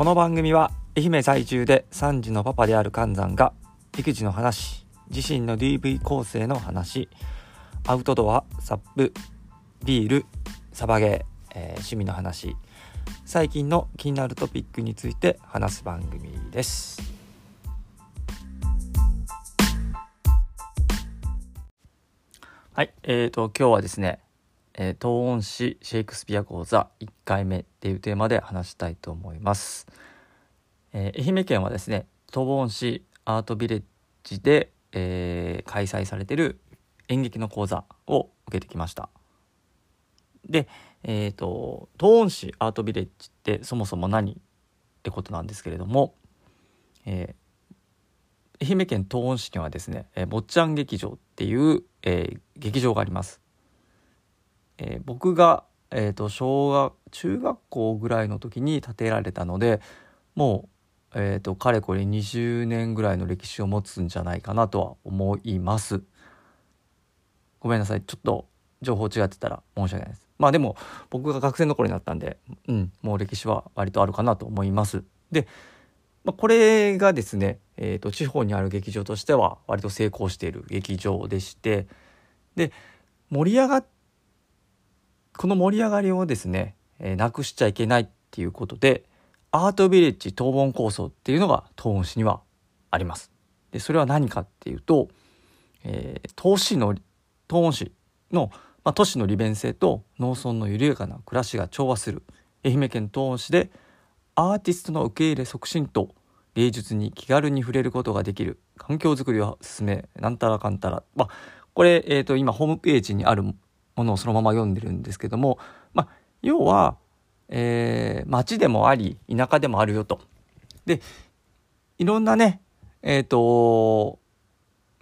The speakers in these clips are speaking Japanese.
この番組は愛媛在住で3児のパパである寒山が育児の話自身の DV 構成の話アウトドアサップビールサバゲー、えー、趣味の話最近の気になるトピックについて話す番組です。はいえーと今日はですねえー、東音詩シェイクスピア講座1回目っていうテーマで話したいと思います。えー、愛媛県はですね東音市アートビレッジで、えー、開催されてる演劇の講座を受けてきました。で、えっ、ー、と東音市アートビレッジってそもそも何ってことなんですけれども、え愛媛県東温市にはですね、え坊ちゃん劇場っていう、え劇場があります。えー、僕が、えーと、小学中学校ぐらいの時に建てられたのでもう、えーと、かれこれ20年ぐらいの歴史を持つんじゃないかなとは思います。ごめんなさい。ちょっと情報違ってたら申し訳ないです。まあでも僕が学生の頃になったんでうんもう歴史は割とあるかなと思います。で、まあ、これがですね、えーと地方にある劇場としては割と成功している劇場でしてで盛り上がってこの盛り上がりをですね、えー、なくしちゃいけないっていうことで、アートビレッジ東本構想っていうのが東本市にはあります。で、それは何かっていうと、えー、東市の、東本市の、まあ、都市の利便性と農村の緩やかな暮らしが調和する愛媛県東本市でアーティストの受け入れ促進と芸術に気軽に触れることができる環境づくりを進めなんたらかんたら、まあ、これ、えーと今ホームページにあるものをそのまま読んでるんですけども、まあ、要は、えー、町でもあり田舎でもあるよと。でいろんなねえっ、ー、と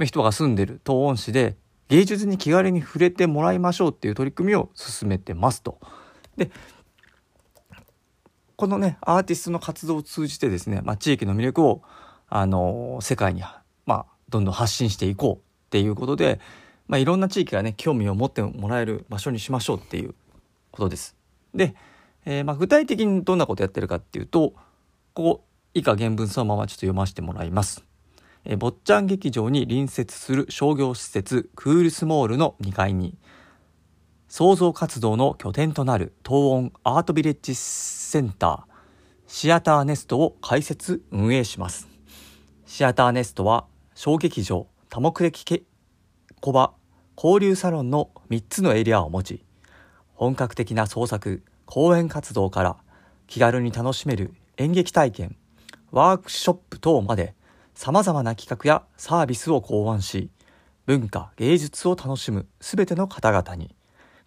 人が住んでる東温市で芸術に気軽に触れてもらいましょうっていう取り組みを進めてますと。でこのねアーティストの活動を通じてですね、まあ、地域の魅力をあの世界に、まあ、どんどん発信していこうっていうことで、まあ、いろんな地域がね興味を持ってもらえる場所にしましょうっていうことです。で、えー、まあ具体的にどんなことやってるかっていうとここ以下原文そのままちょっと読ませてもらいます。えー、坊ちゃん劇場に隣接する商業施設クールスモールの2階に創造活動の拠点となる東音アートビレッジセンターシアターネストを開設運営します。シアターネストは小劇場多目的小場交流サロンの3つのエリアを持ち本格的な創作講演活動から気軽に楽しめる演劇体験ワークショップ等までさまざまな企画やサービスを考案し文化芸術を楽しむすべての方々に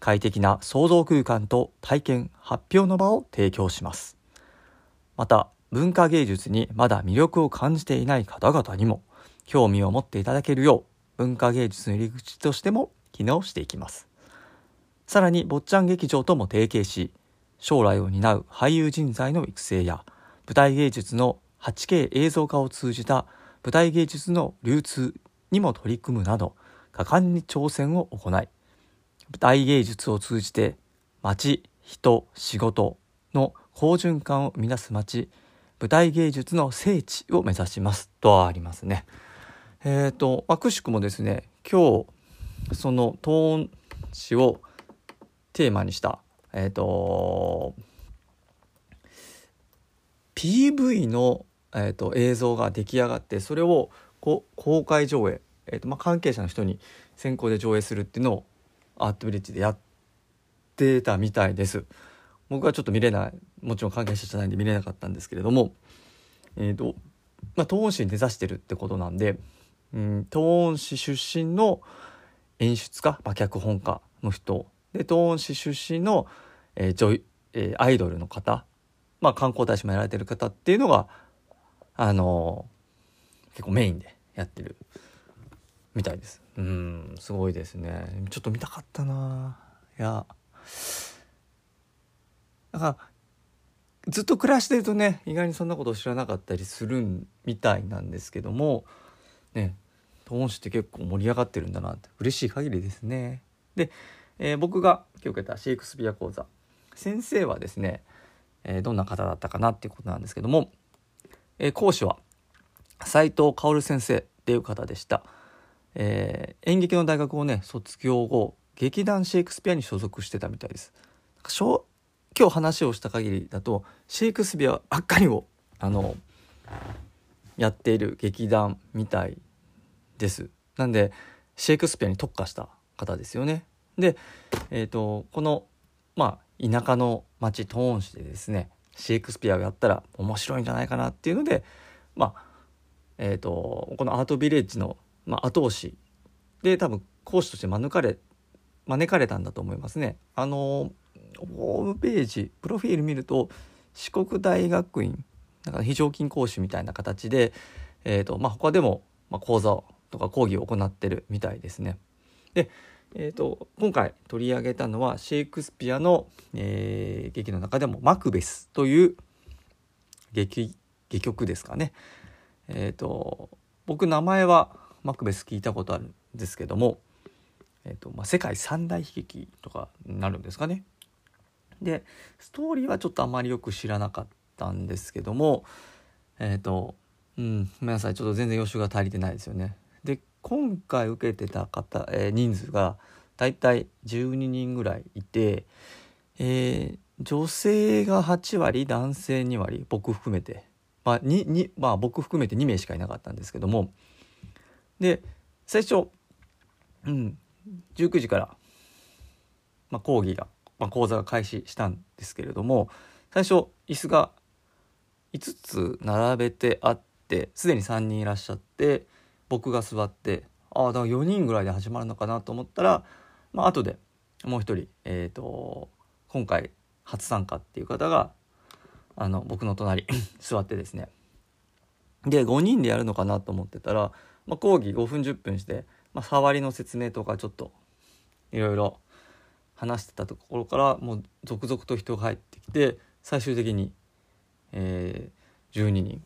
快適な創造空間と体験発表の場を提供します。また文化芸術にまだ魅力を感じていない方々にも興味を持っていただけるよう文化芸術の入り口としても機能していきますさらに坊ちゃん劇場とも提携し将来を担う俳優人材の育成や舞台芸術の 8K 映像化を通じた舞台芸術の流通にも取り組むなど果敢に挑戦を行い舞台芸術を通じて町人仕事の好循環を生み出す街舞台芸術の聖地を目指しますとありますね。えっ、ー、と、まあ、くしくもですね、今日、そのトーン詞をテーマにした、えっ、ー、と、PV の、えーと、映像が出来上がってそれをこ公開上映、えーとまあ、関係者の人に先行で上映するっていうのをアートビレッジでやってたみたいです。僕はちょっと見れないもちろん関係者じゃないんで見れなかったんですけれどもえっ、ー、とまあ東音市に根ざしてるってことなんでうん、東温市出身の演出家、まあ、脚本家の人。で東温市出身の、えー女えー、アイドルの方、まあ、観光大使もやられてる方っていうのが、あのー、結構メインでやってるみたいです。うんすごいですね。ちょっと見たかったな。いや。だからずっと暮らしてるとね意外にそんなことを知らなかったりするみたいなんですけども。ね東温市って結構盛り上がってるんだなって。嬉しい限りですね。で、えー、僕が今日受けたシェイクスピア講座。先生はですねえー、どんな方だったかなっていうことなんですけども、えー、講師は斉藤薫先生っていう方でした、え、演劇の大学をね卒業後劇団シェイクスピアに所属してたみたいです。今日話をした限りだとシェイクスピアばっかりをあのやっている劇団みたいですなんでシェイクスピアに特化した方ですよねでえっ、ー、とこのまあ田舎の町トーン市でですねシェイクスピアをやったら面白いんじゃないかなっていうのでまあえーと、このアートビレッジの、まあ、後押しで多分講師として招かれ招かれたんだと思いますね。あのホームページプロフィール見ると四国大学院だから非常勤講師みたいな形で、えーとまあ、他でも、まあ、講座とか講義を行ってるみたいですね。で、えーと、今回取り上げたのはシェイクスピアの、えー、劇の中でも「マクベス」という劇戯曲ですかね。えっ、ー、と僕名前はマクベス聞いたことあるんですけども、えーとまあ、世界三大悲劇とかになるんですかね。でストーリーはちょっとあまりよく知らなかったたんですけどもえっ、ー、とうんごめんなさい。ちょっと全然予習が足りてないですよね。で今回受けてた方、えー、人数がだいたい12人ぐらいいて、えー、女性が8割男性2割僕含めて。まあににまあ、僕含めて2名しかいなかったんですけども。で最初、うん、19時から、まあ、講義が、まあ、講座が開始したんですけれども最初椅子が5つ並べてあってすでに3人いらっしゃって僕が座ってああだから4人ぐらいで始まるのかなと思ったら、まあ後でもう一人、えーと今回初参加っていう方があの僕の隣 座ってですね。で5人でやるのかなと思ってたら、まあ、講義5分10分して、まあ、触りの説明とかちょっといろいろ話してたところからもう続々と人が入ってきて最終的に、えー、12人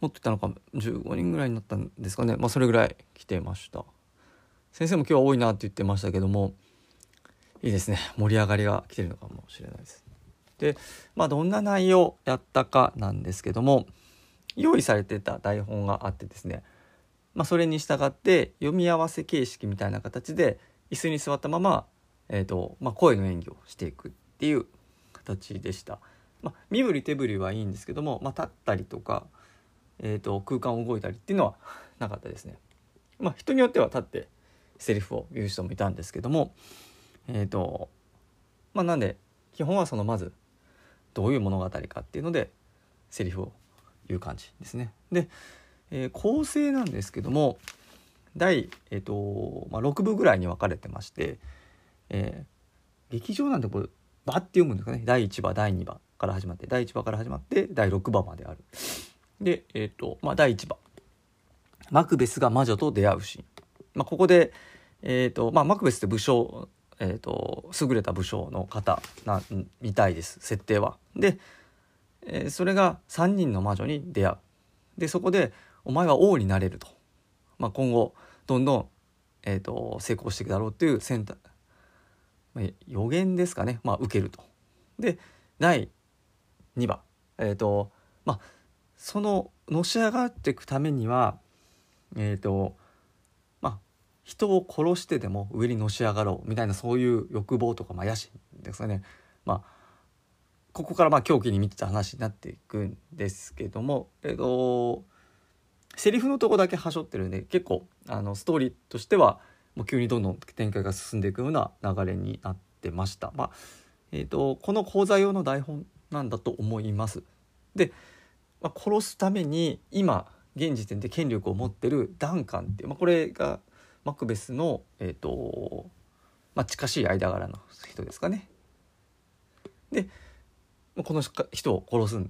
もっといたのか15人ぐらいになったんですかね。まあそれぐらい来てました。先生も今日は多いなって言ってましたけどもいいですね。盛り上がりが来てるのかもしれないです。で、まあ、どんな内容やったかなんですけども用意されてた台本があってですね、まあ、それに従って読み合わせ形式みたいな形で椅子に座ったまま、えーとまあ、声の演技をしていくっていう形でした。まあ、身振り手振りはいいんですけども、まあ、立ったりとか、えーと、空間を動いたりっていうのは なかったですね。まあ、人によっては立ってセリフを言う人もいたんですけどもえっ、ー、とまあなんで基本はそのまずどういう物語かっていうのでセリフを言う感じですね。で、えー、構成なんですけども第、えーとまあ、6部ぐらいに分かれてまして、えー、劇場なんてこれバッて読むんですかね第1話第2話から始まって第1話から始まって第6話まである。で、えーとまあ、第1話マクベスが魔女と出会うシーン。まあ、ここで、えーとまあ、マクベスって武将えーと、優れた武将の方なみたいです設定は。で、えー、それが3人の魔女に出会う。でそこで「お前は王になれると」まあ、今後どんどん、えーと、成功していくだろうっていう選択、予言ですかね、まあ、受けると。で第2話えっ、ー、とまあそののし上がっていくためにはえっ、ー、と人を殺してでも上にのし上がろうみたいなそういう欲望とか、まあ、野心ですかね。まあここからまあ狂気に見てた話になっていくんですけどもえっとセリフのとこだけはしょってるんで結構あのストーリーとしてはもう急にどんどん展開が進んでいくような流れになってました。まあえーと、この講座用の台本なんだと思います。で、まあ、殺すために今現時点で権力を持ってるダンカンっていう、まあ、これがマクベスの、えーとまあ、近しい間柄の人ですかね。でこの人を殺す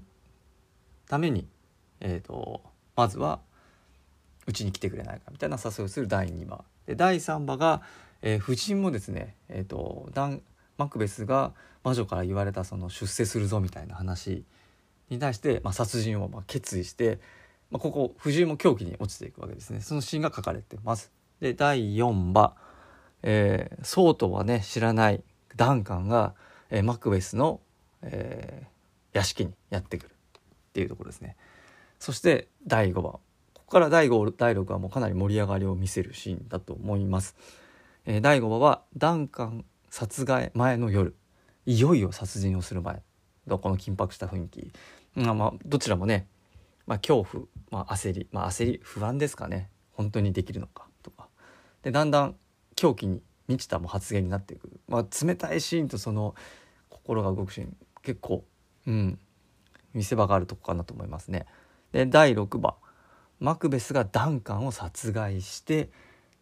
ために、えーと、まずはうちに来てくれないかみたいな誘いをする第2話で第3話が、えー、夫人もですね、えーと、ダンマクベスが魔女から言われたその出世するぞみたいな話に対して、まあ、殺人をまあ決意して、まあ、ここ夫人も狂気に落ちていくわけですね。そのシーンが書かれてます。で第4話、えー、そうとはね知らないダンカンが、えー、マクベスの、えー、屋敷にやってくるっていうところですね。そして第5話。ここから第5第6話もかなり盛り上がりを見せるシーンだと思います、えー、第5話はダンカン殺害前の夜いよいよ殺人をする前のこの緊迫した雰囲気、まあ、まあどちらもね、まあ、恐怖、まあ、焦り、まあ、焦り不安ですかね。本当にできるのかとか。でだんだん狂気に満ちたも発言になっていく、まあ、冷たいシーンとその心が動くシーン結構うん見せ場があるとこかなと思いますね。で第6話マクベスがダンカンを殺害して、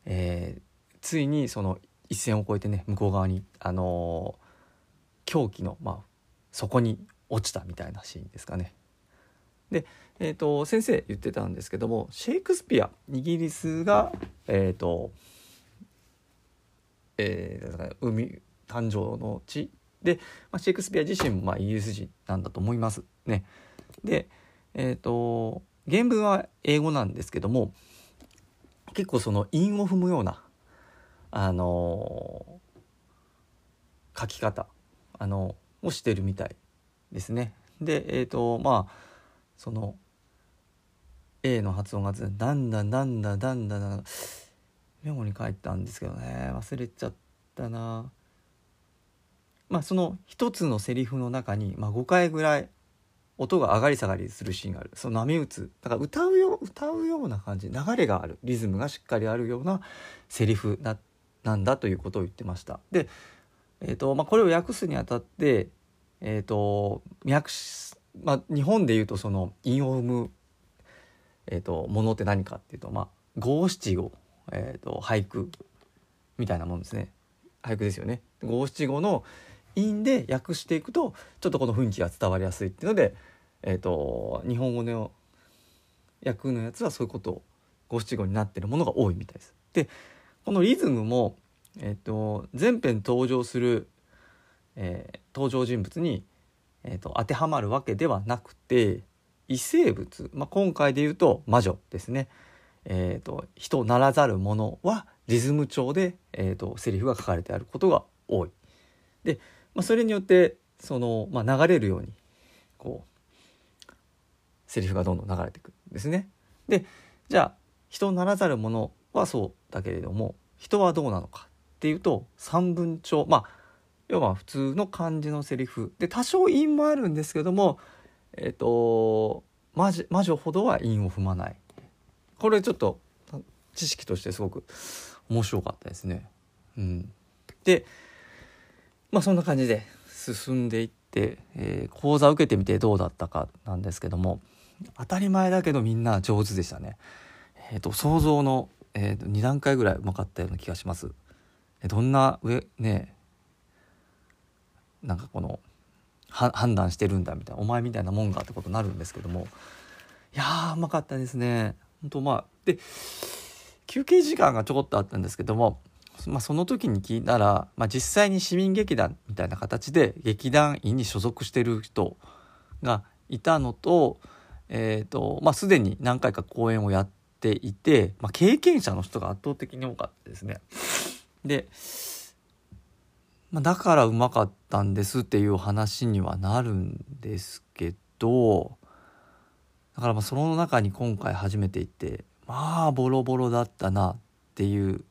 えー、ついにその一線を越えてね向こう側にあのー、狂気のまあそこに落ちたみたいなシーンですかね。で、えーと、先生言ってたんですけどもシェイクスピアイギリスが、えーとえー、海誕生の地で、まあ、シェイクスピア自身もまあイギリス人なんだと思いますね。で、えっ、ー、と原文は英語なんですけども結構その韻を踏むようなあのー、書き方あのをしてるみたいですね。でえっ、ー、とまあその A の発音がなんだなんだなんだなんだメモに書いたんですけどね忘れちゃったな。まあその一つのセリフの中に、まあ、5回ぐらい音が上がり下がりするシーンがあるその波打つだから歌うよ歌うような感じ流れがあるリズムがしっかりあるようなセリフななんだということを言ってました。でえーとまあ、これを訳すにあたって、えーと脈まあ、日本でいうとその韻を踏む、えーと、ものって何かっていうとまあ五七五、えーと、俳句みたいなもんですね俳句ですよね。五七五の韻で訳していくとちょっとこの雰囲気が伝わりやすいっていうので、えーと、日本語の訳のやつはそういうこと五七五になってるものが多いみたいです。でこのリズムもえっと、前編登場する、えー、登場人物に、えーと、当てはまるわけではなくて異生物、まあ、今回で言うと魔女ですね、えーと、人ならざるものはリズム調で、えーと、セリフが書かれてあることが多い。で、まあ、それによってその、まあ、流れるようにこうセリフがどんどん流れていくんですね。でじゃあ人ならざるものはそうだけれども人はどうなのかっていうと三分帳まあ要は普通の漢字のセリフで多少韻もあるんですけどもえっ、ー、と魔女ほどは韻を踏まないこれちょっと知識としてすごく面白かったですね。うん、でまあそんな感じで進んでいって、えー、講座受けてみてどうだったかなんですけども当たり前だけどみんな上手でしたね。えーと、想像の、えーと2段階ぐらいうまかったような気がします。どんな上ねなんかこの判断してるんだみたいなお前みたいなもんがってことになるんですけどもいやーうまかったですね。本当まあで休憩時間がちょこっとあったんですけども、まあ、その時に聞いたら、まあ、実際に市民劇団みたいな形で劇団員に所属してる人がいたのと,、えーとまあ、すでに何回か公演をやってていて、まあ、経験者の人が圧倒的に多かったですね。で、まあ、だからうまかったんですっていう話にはなるんですけどだからまあその中に今回初めて行ってまあボロボロだったなっていう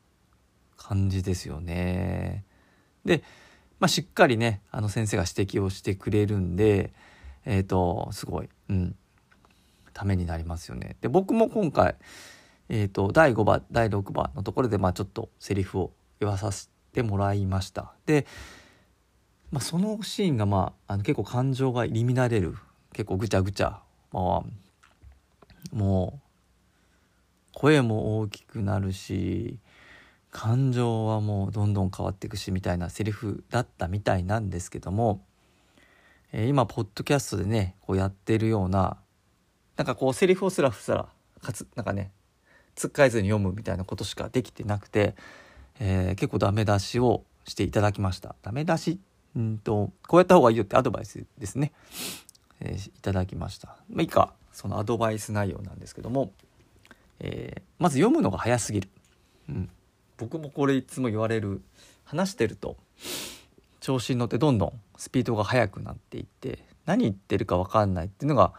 感じですよね。で、まあ、しっかりねあの先生が指摘をしてくれるんでえっ、ー、とすごい、うん、ためになりますよね。で僕も今回、えーと、第5話第6話のところでまあちょっとセリフを言わさせてもらいました。で、まあ、そのシーンが、まあ、あの結構感情が入り乱れる結構ぐちゃぐちゃ、まあ、もう声も大きくなるし感情はもうどんどん変わっていくしみたいなセリフだったみたいなんですけども、え、今ポッドキャストでねこうやってるようななんかこうセリフをすらふさらかつなんかねつっかえずに読むみたいなことしかできてなくてえー、結構ダメ出しをしていただきました。ダメ出しんとこうやった方がいいよってアドバイスですね、えー、いただきました。まあ、以下そのアドバイス内容なんですけども、えー、まず読むのが早すぎる、うん、僕もこれいつも言われる話してると調子に乗ってどんどんスピードが速くなっていって何言ってるか分かんないっていうのが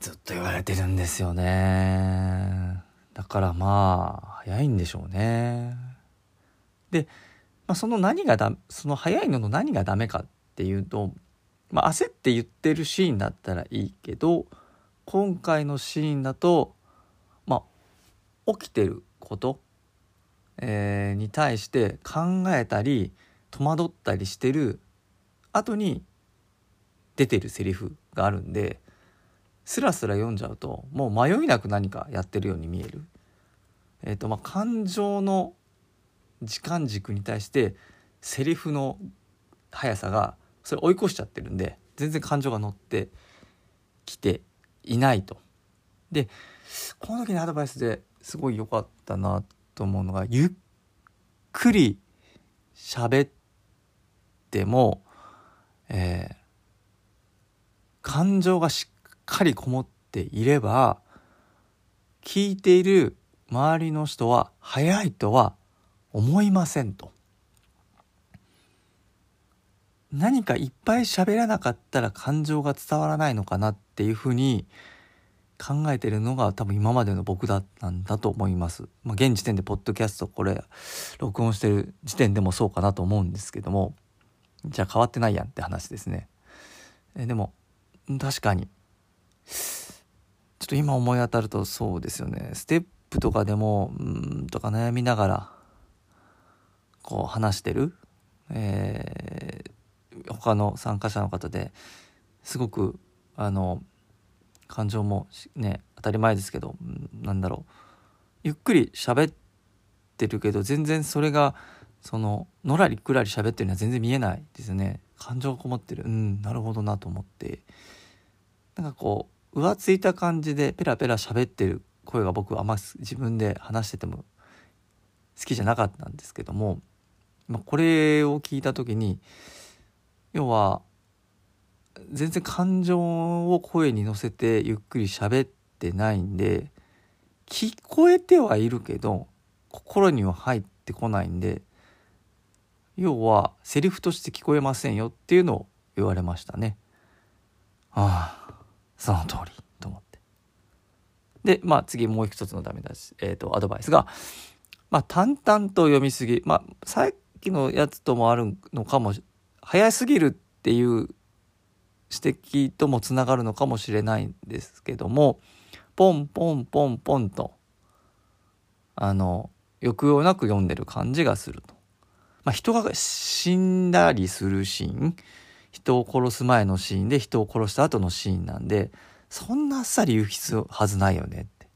ずっと言われてるんですよね。だからまあ早いんでしょうね。で、まあ、その何がだその早いのの何がダメかっていうと、まあ、焦って言ってるシーンだったらいいけど今回のシーンだとまあ起きてること、えー、に対して考えたり戸惑ったりしてる後に出てるセリフがあるんでスラスラ読んじゃうともう迷いなく何かやってるように見える。えーとまあ、感情の時間軸に対してセリフの速さがそれ追い越しちゃってるんで全然感情が乗ってきていないと。でこの時のアドバイスですごい良かったなと思うのがゆっくり喋っても、えー、感情がしっかりこもっていれば聞いている周りの人は早いとは思いませんと。何かいっぱい喋らなかったら感情が伝わらないのかなっていうふうに考えてるのが多分今までの僕だったんだと思います。まあ、現時点でポッドキャストこれ録音してる時点でもそうかなと思うんですけどもじゃあ変わってないやんって話ですね。えでも確かにちょっと今思い当たるとそうですよね。ステップとかでもうんとか悩みながらこう話してる、えー、他の参加者の方ですごくあの感情もね当たり前ですけどなんだろう。ゆっくり喋ってるけど全然それがそののらりくらり喋ってるのは全然見えないですね。感情がこもってる。うんなるほどなと思って。なんかこう浮ついた感じでペラペラ喋ってる声が僕はあんま自分で話してても好きじゃなかったんですけども、まあ、これを聞いた時に要は全然感情を声に乗せてゆっくり喋ってないんで聞こえてはいるけど心には入ってこないんで要はセリフとして聞こえませんよっていうのを言われましたね。ああその通りと思って。で、まあ次もう一つのダメ出し、えっ、ー、と、アドバイスが、まあ淡々と読みすぎ。まあさっきのやつともあるのかも早すぎるっていう指摘ともつながるのかもしれないんですけども、ポンポンポンポンと、あの、抑揚なく読んでる感じがすると。まあ、人が死んだりするシーン人を殺す前のシーンで人を殺した後のシーンなんでそんなあっさり言う必要はずないよねって、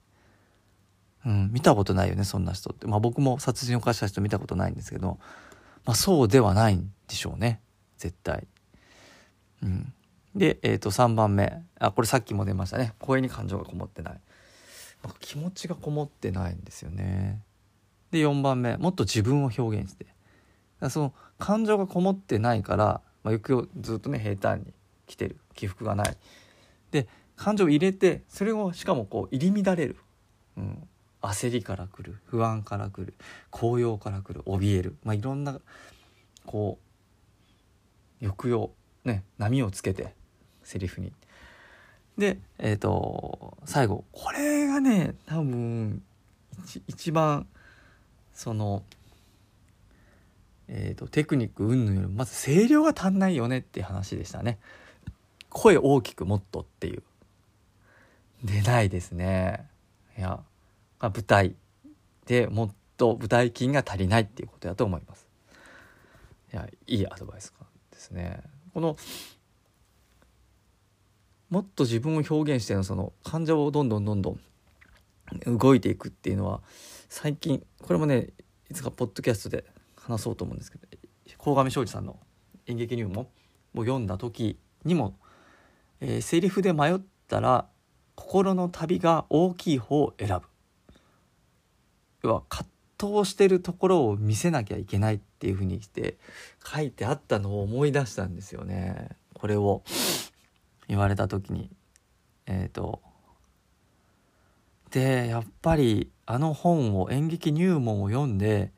うん、見たことないよねそんな人って。まあ僕も殺人を犯した人見たことないんですけど、まあ、そうではないんでしょうね。絶対。うん、で、えー、と3番目。あこれさっきも出ましたね。声に感情がこもってない。気持ちがこもってないんですよね。で4番目。もっと自分を表現して。その感情がこもってないからまあ、行くずっとね平坦に来てる起伏がない。で感情を入れてそれをしかもこう入り乱れる、うん、焦りから来る。不安から来る。高揚から来る。怯える、まあ、いろんなこう抑揚ね波をつけてセリフに。でえっ、ー、と最後これがね多分一番そのえーと、テクニック云々よりもまず声量が足んないよねって話でしたね。声大きくもっとっていう。出ないですね。いや、まあ、舞台でもっと舞台筋が足りないっていうことだと思います。いやいいアドバイスですね。このもっと自分を表現してのその患者をどんどんどんどん動いていくっていうのは最近これもねいつかポッドキャストで話そうと思うんですけど鴻上庄司さんの演劇入門を読んだ時にも、えー、セリフで迷ったら心の旅が大きい方を選ぶ。要は葛藤してるところを見せなきゃいけないっていうふうにして書いてあったのを思い出したんですよね。これを言われた時に。えっ、ー、とでやっぱりあの本を演劇入門を読んで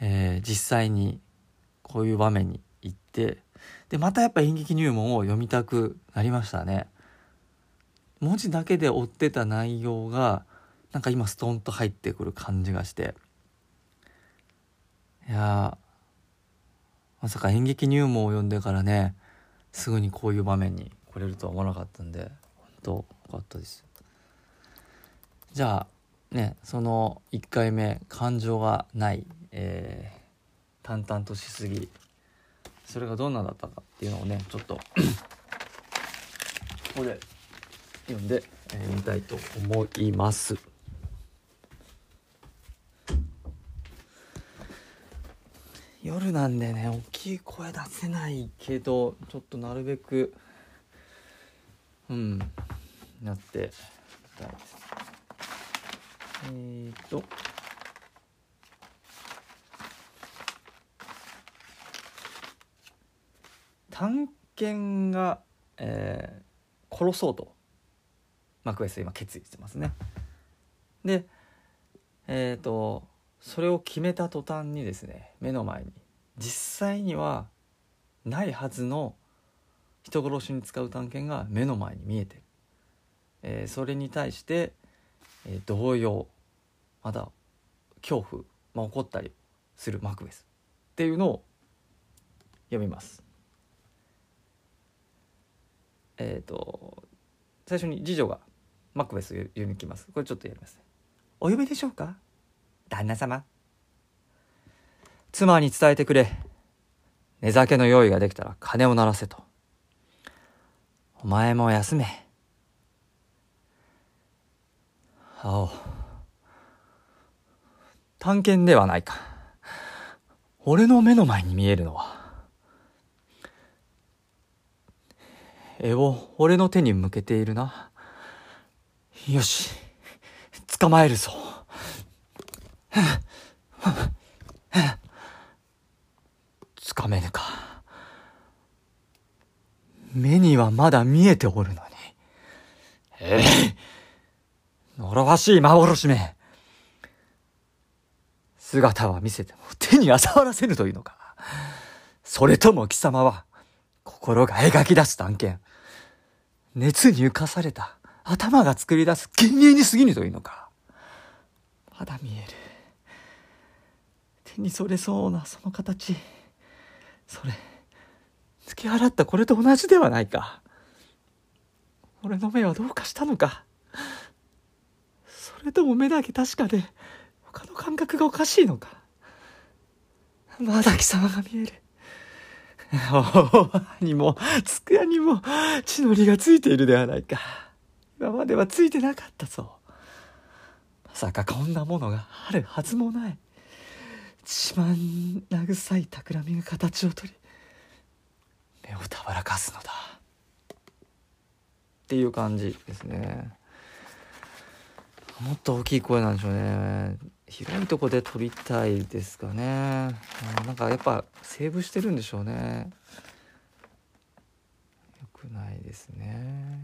えー、実際にこういう場面に行ってでまたやっぱ演劇入門を読みたくなりましたね。文字だけで追ってた内容がなんか今ストンと入ってくる感じがして。いやまさか演劇入門を読んでからねすぐにこういう場面に来れるとは思わなかったんで本当よかったです。じゃあねその1回目感情がないえー、淡々としすぎそれがどんなだったかっていうのをねちょっと ここで読んで、えー、みたいと思います。夜なんでね大きい声出せないけどちょっとなるべくうんなってみたいですえっ、と探検が、えー、殺そうとマクベス今決意してますね。でえっ、ー、とそれを決めた途端にですね目の前に実際にはないはずの人殺しに使う探検が目の前に見えてる、えー、それに対して、えー、動揺また恐怖、まあ、怒ったりするマクベスっていうのを読みます。えっ、ー、と最初に次女がマクベスを読みきます。これちょっとやりますお呼びでしょうか？旦那様。妻に伝えてくれ。寝酒の用意ができたら鐘を鳴らせと。お前も休め。青。探検ではないか。俺の目の前に見えるのは絵を俺の手に向けているな。よし、捕まえるぞ。つかめぬか。目にはまだ見えておるのに。ええ呪わしい幻め。姿は見せても手には触らせぬというのか。それとも貴様は、心が描き出す探検。熱に浮かされた頭が作り出す幻影に過ぎぬというのか。まだ見える。手にそれそうなその形。それ、突き払ったこれと同じではないか。俺の目はどうかしたのか。それとも目だけ確かで、他の感覚がおかしいのか。まだ貴様が見える。にも、つくやにも、血のりがついているではないか。今まではついてなかったぞ。まさかこんなものがあるはずもない。一番慰い企みが形をとり、目をたばらかすのだ。っていう感じですね。もっと大きい声なんでしょうね。広いとこで撮りたいですかね。なんかやっぱセーブしてるんでしょうね。よくないですね。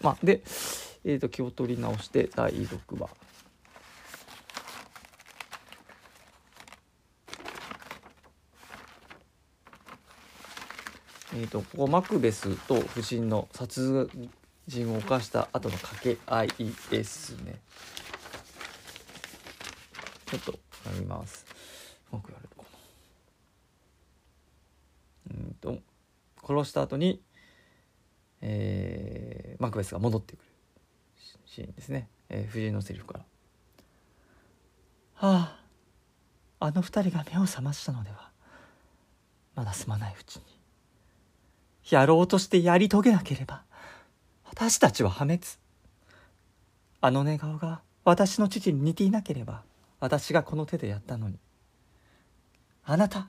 まあでえっ、ー、と気を取り直して第6話えーと、ここマクベスと不審の殺人を犯した後の掛け合いですね。ちょっとやります。うまくやれるかな。うんと殺した後にえー、マクベスが戻ってくる。シーンですね、えー、藤井のセリフから「はああの二人が目を覚ましたのではまだすまないうちに。やろうとしてやり遂げなければ私たちは破滅。あの寝顔が私の父に似ていなければ私がこの手でやったのに。あなた。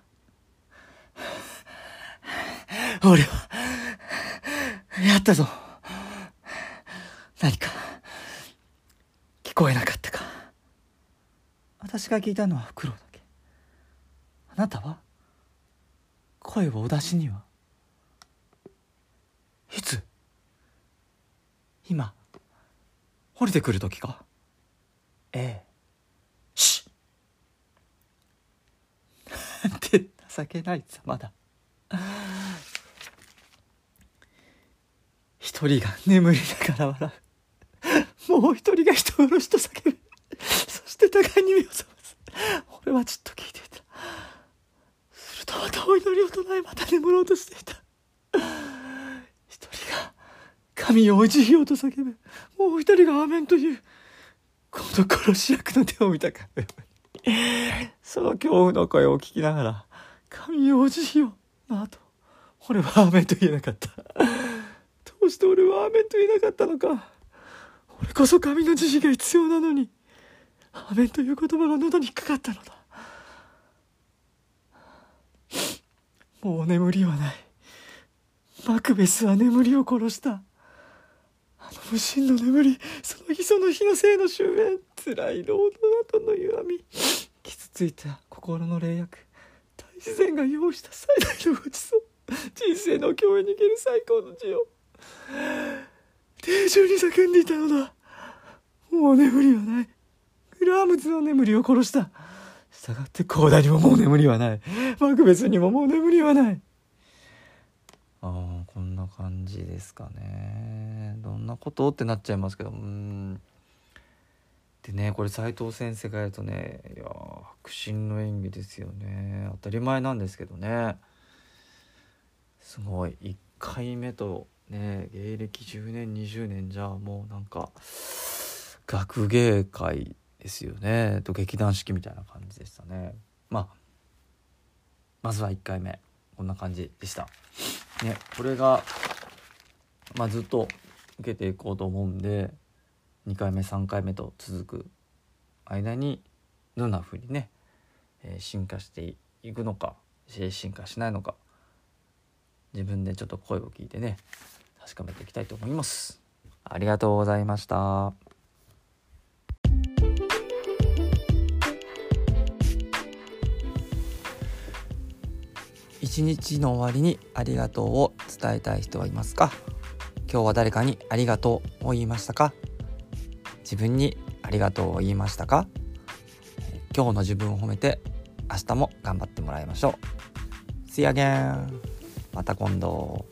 俺はやったぞ。何か聞こえなかったか。私が聞いたのはフクロウだけ。あなたは声をお出しには。いつ今降りてくる時か。ええ。なんて情けないまだ。一人が眠りながら笑う。もう一人が人殺しと叫ぶ。そして互いに目を覚ます。俺はじっと聞いていた。するとまたお祈りを唱えまた眠ろうとしていた。一人が神をお慈ようと叫ぶ。もう一人がアーメンという。この殺し役の手を見たか。その恐怖の声を聞きながら神をおじよの後俺はアーメンと言えなかった。どうして俺はアーメンと言えなかったのか。俺こそ神の慈悲が必要なのにアメンという言葉が喉に引っかかったのだ。もう眠りはない。マクベスは眠りを殺した。無心の眠りその日その日のせいの終焉。辛い労働後の歪み。傷ついた心の霊薬大自然が用意した最大のごちそう。人生の共演に生ける最高の字を。定中に叫んでいたのだ。もう眠りはない。グラームズの眠りを殺した。従ってコーダにももう眠りはない。マクベスにももう眠りはない。ああこんな感じですかね。どんなことってなっちゃいますけど。うん。でねこれ斉藤先生がやるとねいや迫真の演技ですよね。当たり前なんですけどね。すごい。1回目とね芸歴10年20年じゃもうなんか学芸会ですよね。と劇団四季みたいな感じでしたね。まあまずは1回目。こんな感じでした。ねこれがまあずっと受けていこうと思うんで2回目3回目と続く間にどんな風にね、えー、進化していくのか進化しないのか自分でちょっと声を聞いてね確かめていきたいと思います。ありがとうございました。一日の終わりにありがとうを伝えたい人はいますか？今日は誰かにありがとうを言いましたか？自分にありがとうを言いましたか？今日の自分を褒めて明日も頑張ってもらいましょう See you again! また今度。